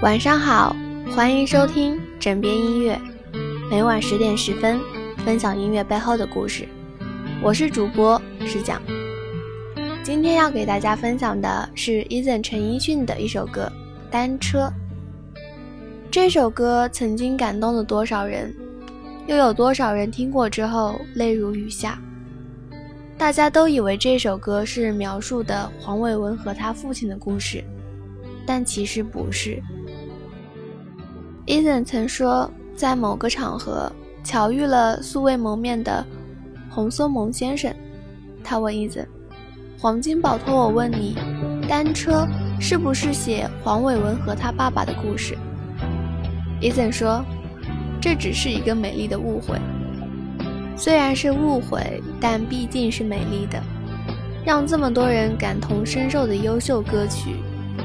晚上好，欢迎收听枕边音乐，每晚十点十分分享音乐背后的故事。我是主播石讲，今天要给大家分享的是 Eason 陈奕迅的一首歌《单车》。这首歌曾经感动了多少人，又有多少人听过之后泪如雨下？大家都以为这首歌是描述的黄伟文和他父亲的故事，但其实不是。Ethan 曾说，在某个场合巧遇了素未谋面的洪松萌先生，他问 Ethan：“ 黄金宝托我问你，单车是不是写黄伟文和他爸爸的故事？”Ethan 说：“这只是一个美丽的误会。”虽然是误会，但毕竟是美丽的。让这么多人感同身受的优秀歌曲，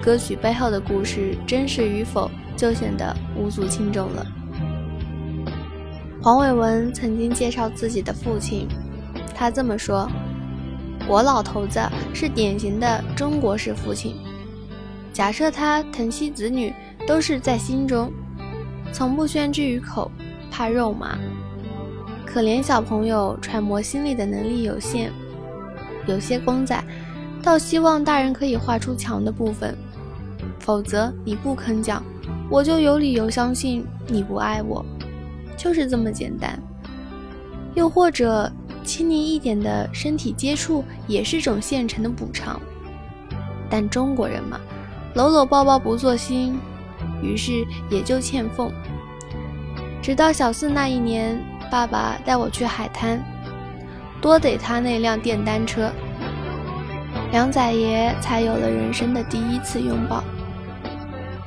歌曲背后的故事真实与否，就显得无足轻重了。黄伟文曾经介绍自己的父亲，他这么说：“我老头子是典型的中国式父亲。假设他疼惜子女，都是在心中，从不宣之于口，怕肉麻。”可怜小朋友揣摩心理的能力有限，有些公仔，倒希望大人可以画出强的部分，否则你不肯讲，我就有理由相信你不爱我，就是这么简单。又或者亲昵一点的身体接触也是种现成的补偿，但中国人嘛，搂搂抱抱不做心，于是也就欠奉。直到小四那一年。爸爸带我去海滩，多得他那辆电单车，梁仔爷才有了人生的第一次拥抱，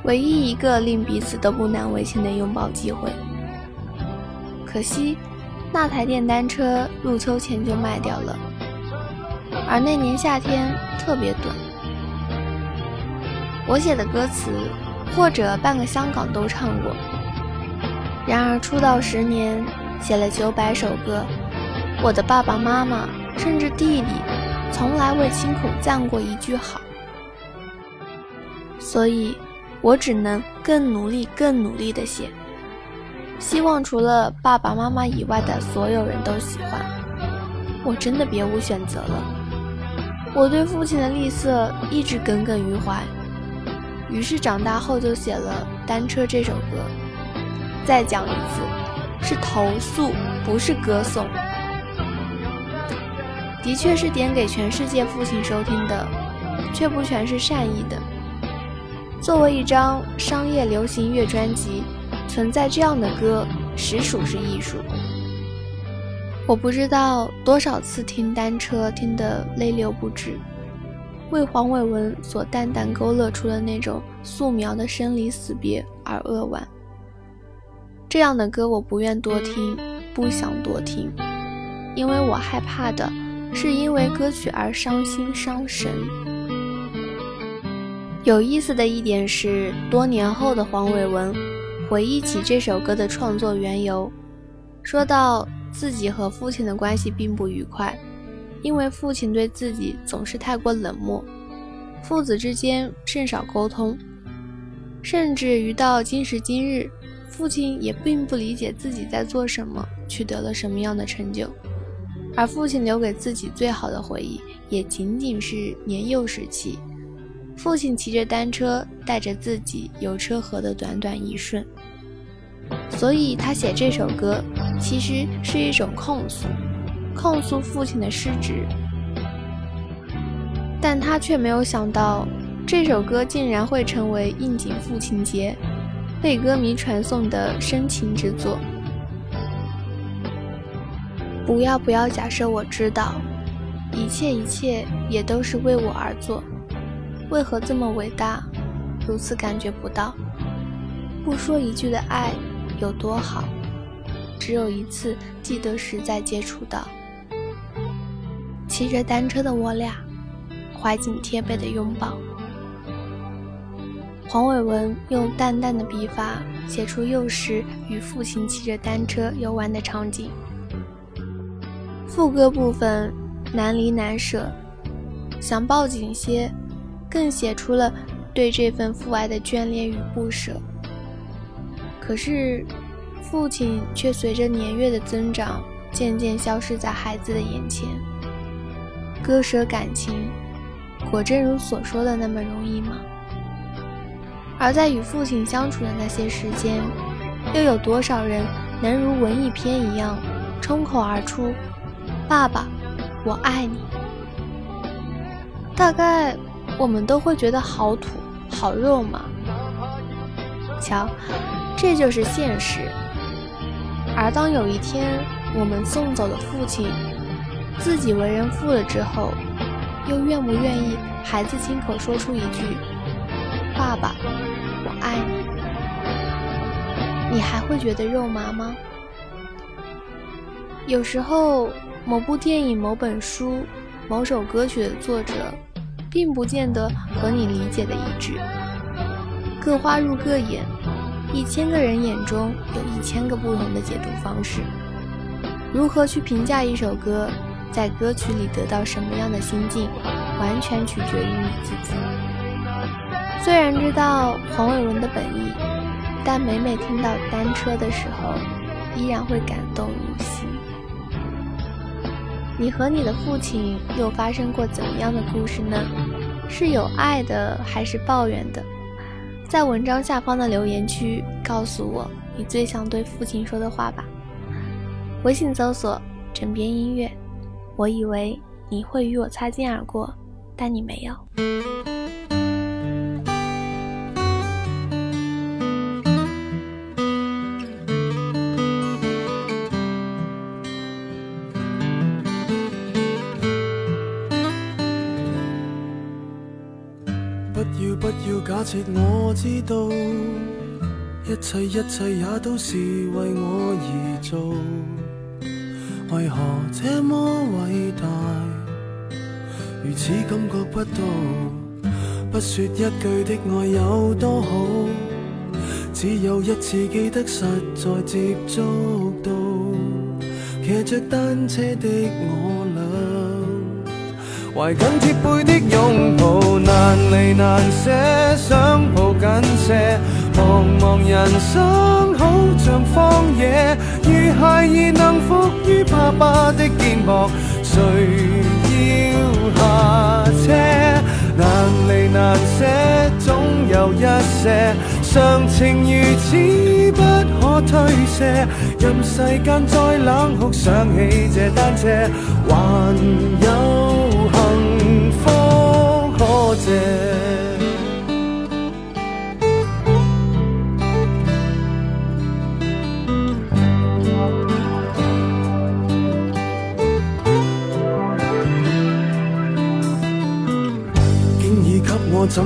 唯一一个令彼此都不难为情的拥抱机会。可惜，那台电单车入秋前就卖掉了，而那年夏天特别短。我写的歌词，或者半个香港都唱过。然而出道十年。写了九百首歌，我的爸爸妈妈甚至弟弟，从来未亲口赞过一句好。所以，我只能更努力、更努力地写，希望除了爸爸妈妈以外的所有人都喜欢。我真的别无选择了。我对父亲的吝啬一直耿耿于怀，于是长大后就写了《单车》这首歌。再讲一次。是投诉，不是歌颂。的确是点给全世界父亲收听的，却不全是善意的。作为一张商业流行乐专辑，存在这样的歌，实属是艺术。我不知道多少次听单车听得泪流不止，为黄伟文所淡淡勾勒出的那种素描的生离死别而扼腕。这样的歌我不愿多听，不想多听，因为我害怕的是因为歌曲而伤心伤神。有意思的一点是，多年后的黄伟文回忆起这首歌的创作缘由，说到自己和父亲的关系并不愉快，因为父亲对自己总是太过冷漠，父子之间甚少沟通，甚至于到今时今日。父亲也并不理解自己在做什么，取得了什么样的成就，而父亲留给自己最好的回忆，也仅仅是年幼时期，父亲骑着单车带着自己游车河的短短一瞬。所以他写这首歌，其实是一种控诉，控诉父亲的失职。但他却没有想到，这首歌竟然会成为应景父亲节。被歌迷传颂的深情之作。不要不要假设我知道，一切一切也都是为我而做。为何这么伟大，如此感觉不到？不说一句的爱有多好，只有一次记得时再接触到。骑着单车的我俩，怀紧贴背的拥抱。黄伟文用淡淡的笔法写出幼时与父亲骑着单车游玩的场景。副歌部分难离难舍，想抱紧些，更写出了对这份父爱的眷恋与不舍。可是，父亲却随着年月的增长，渐渐消失在孩子的眼前。割舍感情，果真如所说的那么容易吗？而在与父亲相处的那些时间，又有多少人能如文艺片一样，冲口而出“爸爸，我爱你”？大概我们都会觉得好土、好肉麻。瞧，这就是现实。而当有一天我们送走了父亲，自己为人父了之后，又愿不愿意孩子亲口说出一句“爸爸，我爱你”？你还会觉得肉麻吗？有时候，某部电影、某本书、某首歌曲的作者。并不见得和你理解的一致，各花入各眼，一千个人眼中有一千个不同的解读方式。如何去评价一首歌，在歌曲里得到什么样的心境，完全取决于你自己。虽然知道黄伟文的本意，但每每听到单车的时候，依然会感动入心。你和你的父亲又发生过怎样的故事呢？是有爱的还是抱怨的？在文章下方的留言区告诉我你最想对父亲说的话吧。微信搜索“枕边音乐”，我以为你会与我擦肩而过，但你没有。要假设我知道，一切一切也都是为我而做，为何这么伟大，如此感觉不到？不说一句的爱有多好，只有一次记得实在接触到，骑着单车的我，怀紧贴背的拥抱，难离难舍。想抱紧些，茫茫人生好像荒野，如孩儿能伏于爸爸的肩膊，谁要下车？难离难舍，总有一些常情如此不可推卸。任世间再冷酷，想起这单车，还有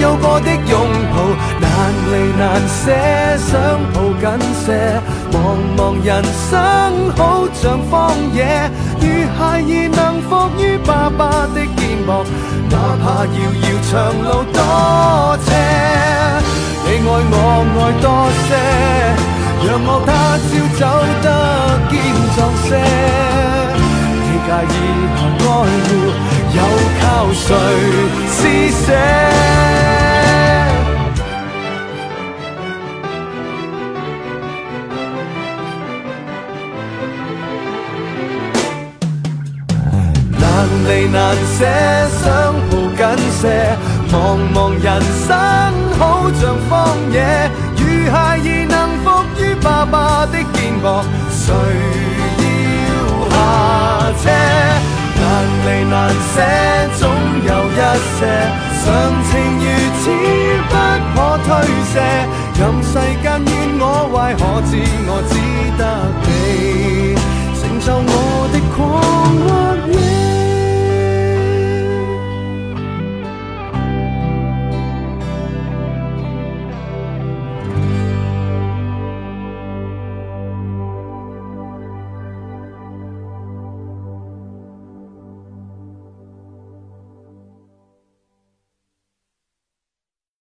有过的拥抱。难离难舍，想抱紧些。茫茫人生好像荒野，如孩儿能伏于爸爸的肩膊，哪怕遥遥长路多斜。你爱我爱多些，让我他朝走得坚壮些。你介意爱护，又靠谁施舍？难离难舍，想抱紧些。茫茫人生好像荒野，如孩儿能伏于爸爸的肩膊，谁常情如此不可推卸。任世间怨我坏，可知我知。